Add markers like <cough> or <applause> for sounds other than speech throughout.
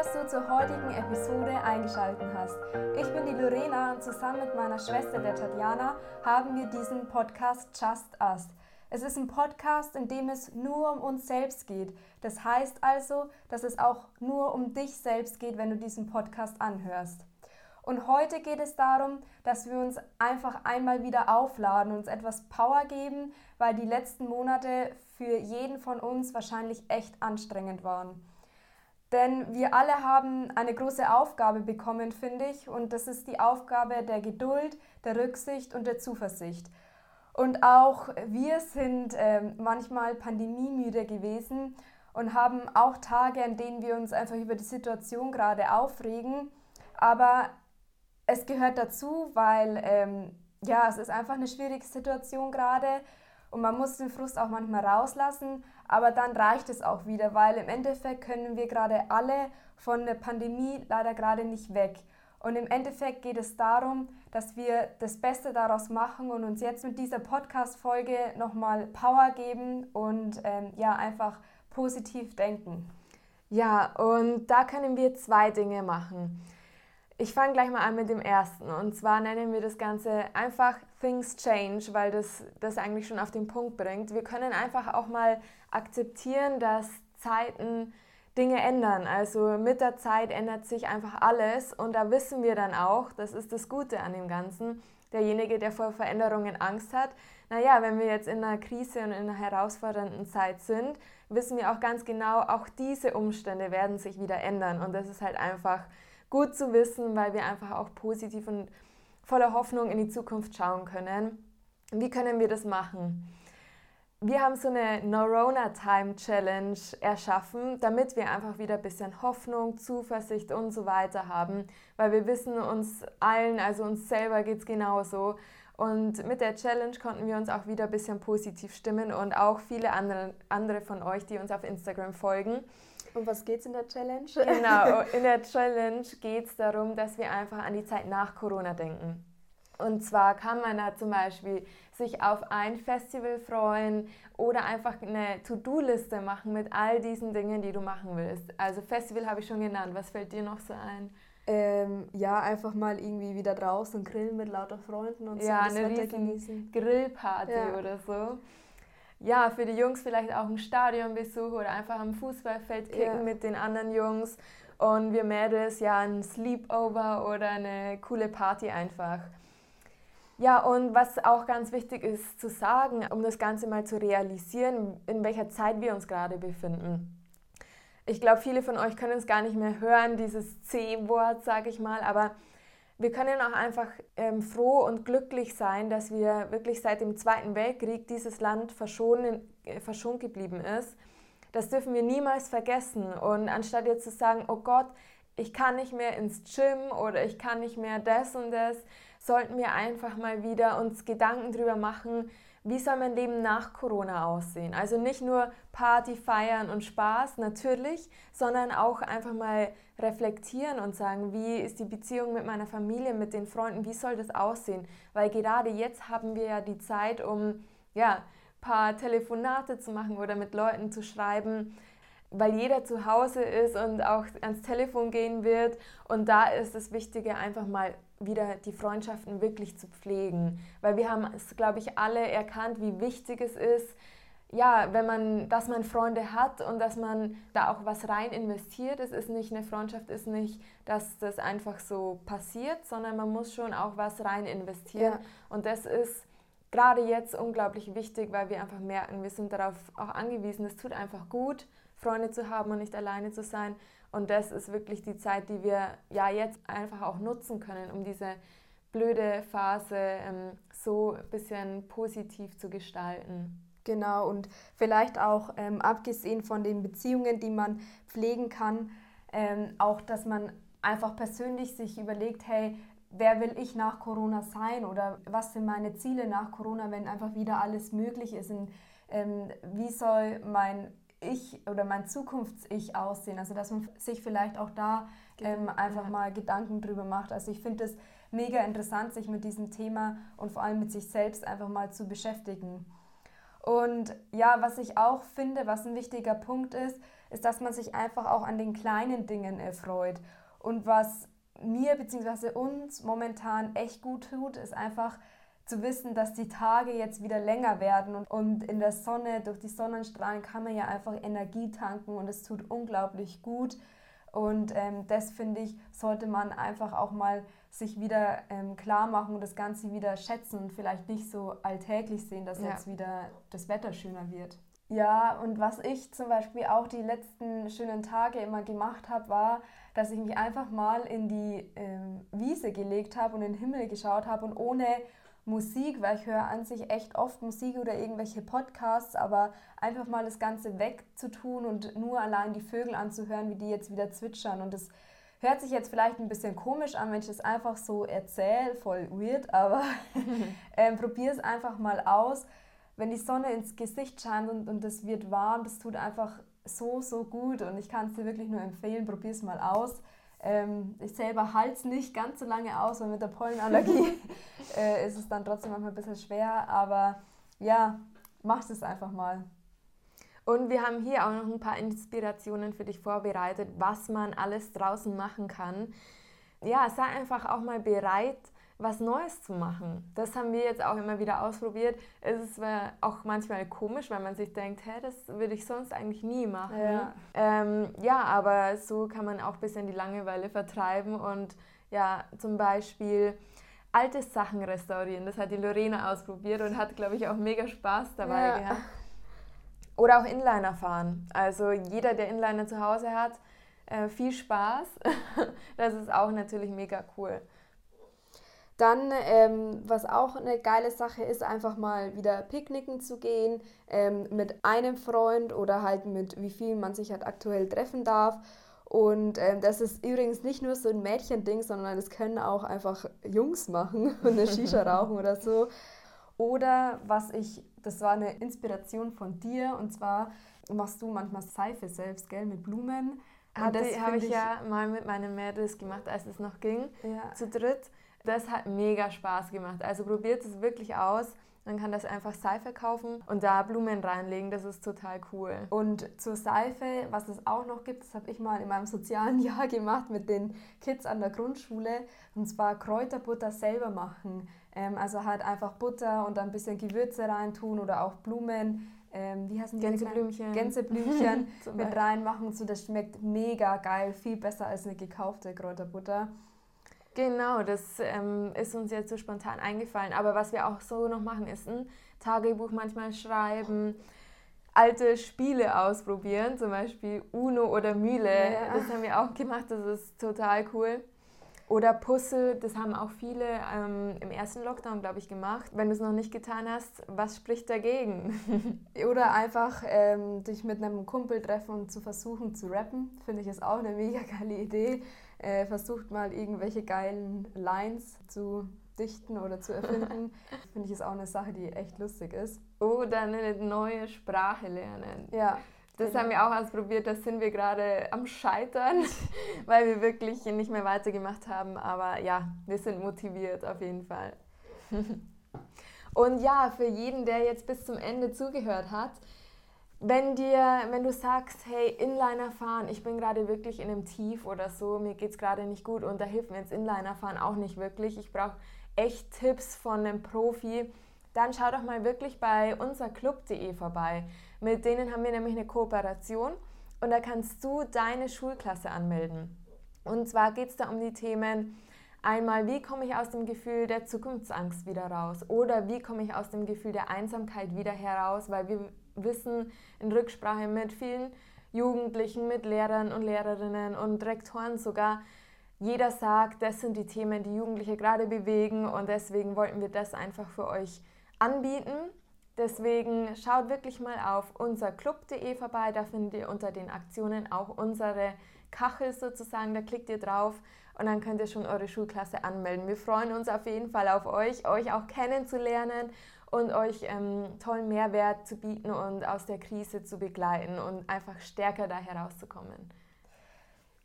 Dass du zur heutigen Episode eingeschaltet hast. Ich bin die Lorena und zusammen mit meiner Schwester, der Tatjana, haben wir diesen Podcast Just Us. Es ist ein Podcast, in dem es nur um uns selbst geht. Das heißt also, dass es auch nur um dich selbst geht, wenn du diesen Podcast anhörst. Und heute geht es darum, dass wir uns einfach einmal wieder aufladen, uns etwas Power geben, weil die letzten Monate für jeden von uns wahrscheinlich echt anstrengend waren. Denn wir alle haben eine große Aufgabe bekommen, finde ich, und das ist die Aufgabe der Geduld, der Rücksicht und der Zuversicht. Und auch wir sind äh, manchmal pandemiemüde gewesen und haben auch Tage, an denen wir uns einfach über die Situation gerade aufregen. Aber es gehört dazu, weil ähm, ja, es ist einfach eine schwierige Situation gerade und man muss den Frust auch manchmal rauslassen, aber dann reicht es auch wieder, weil im Endeffekt können wir gerade alle von der Pandemie leider gerade nicht weg. Und im Endeffekt geht es darum, dass wir das Beste daraus machen und uns jetzt mit dieser Podcast-Folge nochmal Power geben und ähm, ja, einfach positiv denken. Ja, und da können wir zwei Dinge machen. Ich fange gleich mal an mit dem ersten. Und zwar nennen wir das Ganze einfach Things Change, weil das das eigentlich schon auf den Punkt bringt. Wir können einfach auch mal akzeptieren, dass Zeiten Dinge ändern. Also mit der Zeit ändert sich einfach alles. Und da wissen wir dann auch, das ist das Gute an dem Ganzen, derjenige, der vor Veränderungen Angst hat, naja, wenn wir jetzt in einer Krise und in einer herausfordernden Zeit sind, wissen wir auch ganz genau, auch diese Umstände werden sich wieder ändern. Und das ist halt einfach gut zu wissen, weil wir einfach auch positiv und voller Hoffnung in die Zukunft schauen können. Wie können wir das machen? Wir haben so eine Neurona Time Challenge erschaffen, damit wir einfach wieder ein bisschen Hoffnung, Zuversicht und so weiter haben, weil wir wissen, uns allen, also uns selber geht es genauso. Und mit der Challenge konnten wir uns auch wieder ein bisschen positiv stimmen und auch viele andere, andere von euch, die uns auf Instagram folgen. Um was geht es in der Challenge? Genau, <laughs> in der Challenge geht es darum, dass wir einfach an die Zeit nach Corona denken. Und zwar kann man da zum Beispiel sich auf ein Festival freuen oder einfach eine To-Do-Liste machen mit all diesen Dingen, die du machen willst. Also Festival habe ich schon genannt. Was fällt dir noch so ein? Ähm, ja, einfach mal irgendwie wieder draußen grillen mit lauter Freunden und so ja, eine Wetter genießen. Grillparty ja. oder so ja, für die Jungs vielleicht auch ein Stadionbesuch oder einfach am Fußballfeld kicken ja. mit den anderen Jungs. Und wir Mädels ja ein Sleepover oder eine coole Party einfach. Ja, und was auch ganz wichtig ist zu sagen, um das Ganze mal zu realisieren, in welcher Zeit wir uns gerade befinden. Ich glaube, viele von euch können es gar nicht mehr hören, dieses C-Wort, sage ich mal, aber wir können auch einfach ähm, froh und glücklich sein, dass wir wirklich seit dem Zweiten Weltkrieg dieses Land verschont, äh, verschont geblieben ist. Das dürfen wir niemals vergessen. Und anstatt jetzt zu sagen, oh Gott, ich kann nicht mehr ins Gym oder ich kann nicht mehr das und das, sollten wir einfach mal wieder uns Gedanken darüber machen, wie soll mein Leben nach Corona aussehen? Also nicht nur Party, Feiern und Spaß, natürlich, sondern auch einfach mal reflektieren und sagen, wie ist die Beziehung mit meiner Familie, mit den Freunden, wie soll das aussehen? Weil gerade jetzt haben wir ja die Zeit, um ja, paar Telefonate zu machen oder mit Leuten zu schreiben, weil jeder zu Hause ist und auch ans Telefon gehen wird. Und da ist das Wichtige, einfach mal wieder die Freundschaften wirklich zu pflegen. Weil wir haben es, glaube ich, alle erkannt, wie wichtig es ist, ja, wenn man, dass man Freunde hat und dass man da auch was rein investiert. Es ist nicht eine Freundschaft, ist nicht, dass das einfach so passiert, sondern man muss schon auch was rein investieren. Ja. Und das ist gerade jetzt unglaublich wichtig, weil wir einfach merken, wir sind darauf auch angewiesen. Es tut einfach gut, Freunde zu haben und nicht alleine zu sein. Und das ist wirklich die Zeit, die wir ja jetzt einfach auch nutzen können, um diese blöde Phase ähm, so ein bisschen positiv zu gestalten. Genau, und vielleicht auch ähm, abgesehen von den Beziehungen, die man pflegen kann, ähm, auch, dass man einfach persönlich sich überlegt, hey, wer will ich nach Corona sein oder was sind meine Ziele nach Corona, wenn einfach wieder alles möglich ist und ähm, wie soll mein Ich oder mein Zukunfts-Ich aussehen. Also dass man sich vielleicht auch da ähm, einfach mal Gedanken drüber macht. Also ich finde es mega interessant, sich mit diesem Thema und vor allem mit sich selbst einfach mal zu beschäftigen. Und ja, was ich auch finde, was ein wichtiger Punkt ist, ist, dass man sich einfach auch an den kleinen Dingen erfreut. Und was mir bzw. uns momentan echt gut tut, ist einfach zu wissen, dass die Tage jetzt wieder länger werden und, und in der Sonne, durch die Sonnenstrahlen kann man ja einfach Energie tanken und es tut unglaublich gut. Und ähm, das finde ich, sollte man einfach auch mal sich wieder ähm, klar machen und das Ganze wieder schätzen und vielleicht nicht so alltäglich sehen, dass ja. jetzt wieder das Wetter schöner wird. Ja, und was ich zum Beispiel auch die letzten schönen Tage immer gemacht habe, war, dass ich mich einfach mal in die ähm, Wiese gelegt habe und in den Himmel geschaut habe und ohne Musik, weil ich höre an sich echt oft Musik oder irgendwelche Podcasts, aber einfach mal das Ganze wegzutun und nur allein die Vögel anzuhören, wie die jetzt wieder zwitschern. Und das hört sich jetzt vielleicht ein bisschen komisch an, wenn ich das einfach so erzähle, voll weird, aber <laughs> <laughs> ähm, probier es einfach mal aus. Wenn die Sonne ins Gesicht scheint und, und es wird warm, das tut einfach so, so gut und ich kann es dir wirklich nur empfehlen, probier es mal aus. Ähm, ich selber halte es nicht ganz so lange aus, weil mit der Pollenallergie <laughs> äh, ist es dann trotzdem manchmal ein bisschen schwer. Aber ja, mach es einfach mal. Und wir haben hier auch noch ein paar Inspirationen für dich vorbereitet, was man alles draußen machen kann. Ja, sei einfach auch mal bereit, was Neues zu machen. Das haben wir jetzt auch immer wieder ausprobiert. Es ist auch manchmal komisch, weil man sich denkt, hä, das würde ich sonst eigentlich nie machen. Ja. Ähm, ja, aber so kann man auch ein bisschen die Langeweile vertreiben und ja, zum Beispiel alte Sachen restaurieren. Das hat die Lorena ausprobiert und hat, glaube ich, auch mega Spaß dabei ja. gehabt. Oder auch Inliner fahren. Also jeder, der Inliner zu Hause hat, äh, viel Spaß. <laughs> das ist auch natürlich mega cool. Dann, ähm, was auch eine geile Sache ist, einfach mal wieder picknicken zu gehen ähm, mit einem Freund oder halt mit wie viel man sich halt aktuell treffen darf. Und ähm, das ist übrigens nicht nur so ein Mädchending, sondern das können auch einfach Jungs machen <laughs> und eine Shisha <laughs> rauchen oder so. Oder was ich, das war eine Inspiration von dir und zwar machst du manchmal Seife selbst, gell, mit Blumen. Habe ich, ich ja mal mit meinen Mädels gemacht, als es noch ging, ja. zu dritt. Das hat mega Spaß gemacht. Also probiert es wirklich aus. Man kann das einfach Seife kaufen und da Blumen reinlegen. Das ist total cool. Und zur Seife, was es auch noch gibt, das habe ich mal in meinem sozialen <laughs> Jahr gemacht mit den Kids an der Grundschule. Und zwar Kräuterbutter selber machen. Ähm, also halt einfach Butter und ein bisschen Gewürze reintun oder auch Blumen. Ähm, wie heißen die? Gänseblümchen. Gänseblümchen <laughs> mit reinmachen. So, das schmeckt mega geil. Viel besser als eine gekaufte Kräuterbutter. Genau, das ähm, ist uns jetzt so spontan eingefallen. Aber was wir auch so noch machen, ist ein Tagebuch manchmal schreiben, alte Spiele ausprobieren, zum Beispiel Uno oder Mühle. Ja. Das haben wir auch gemacht, das ist total cool. Oder Puzzle, das haben auch viele ähm, im ersten Lockdown, glaube ich, gemacht. Wenn du es noch nicht getan hast, was spricht dagegen? <laughs> Oder einfach ähm, dich mit einem Kumpel treffen und zu versuchen zu rappen, finde ich ist auch eine mega geile Idee äh, versucht mal irgendwelche geilen Lines zu dichten oder zu erfinden. <laughs> Finde ich ist auch eine Sache, die echt lustig ist. Oder eine neue Sprache lernen. Ja. Das haben wir auch ausprobiert, da sind wir gerade am Scheitern, <laughs> weil wir wirklich nicht mehr weitergemacht haben. Aber ja, wir sind motiviert auf jeden Fall. <laughs> Und ja, für jeden, der jetzt bis zum Ende zugehört hat, wenn dir, wenn du sagst, hey, Inliner fahren, ich bin gerade wirklich in einem Tief oder so, mir geht es gerade nicht gut und da hilft mir jetzt Inliner fahren auch nicht wirklich. Ich brauche echt Tipps von einem Profi. Dann schau doch mal wirklich bei unserclub.de vorbei. Mit denen haben wir nämlich eine Kooperation und da kannst du deine Schulklasse anmelden. Und zwar geht es da um die Themen, einmal, wie komme ich aus dem Gefühl der Zukunftsangst wieder raus? Oder wie komme ich aus dem Gefühl der Einsamkeit wieder heraus? Weil wir wissen in Rücksprache mit vielen Jugendlichen, mit Lehrern und Lehrerinnen und Rektoren sogar, jeder sagt, das sind die Themen, die Jugendliche gerade bewegen und deswegen wollten wir das einfach für euch anbieten. Deswegen schaut wirklich mal auf unser club.de vorbei, da findet ihr unter den Aktionen auch unsere Kachel sozusagen, da klickt ihr drauf und dann könnt ihr schon eure Schulklasse anmelden. Wir freuen uns auf jeden Fall auf euch, euch auch kennenzulernen und euch ähm, tollen Mehrwert zu bieten und aus der Krise zu begleiten und einfach stärker da herauszukommen.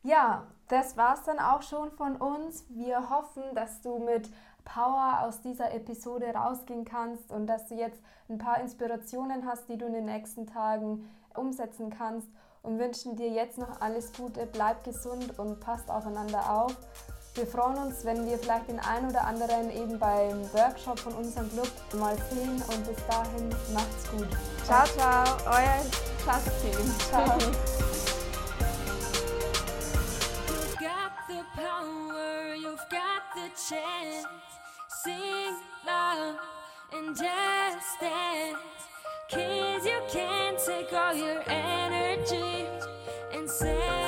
Ja, das war es dann auch schon von uns. Wir hoffen, dass du mit Power aus dieser Episode rausgehen kannst und dass du jetzt ein paar Inspirationen hast, die du in den nächsten Tagen umsetzen kannst und wünschen dir jetzt noch alles Gute, bleib gesund und passt aufeinander auf. Wir freuen uns, wenn wir vielleicht den einen oder anderen eben beim Workshop von unserem Club mal sehen und bis dahin macht's gut. Ciao, ciao, euer Just-Team. Ciao. <laughs> Sing loud and just dance. Kids, you can take all your energy and say.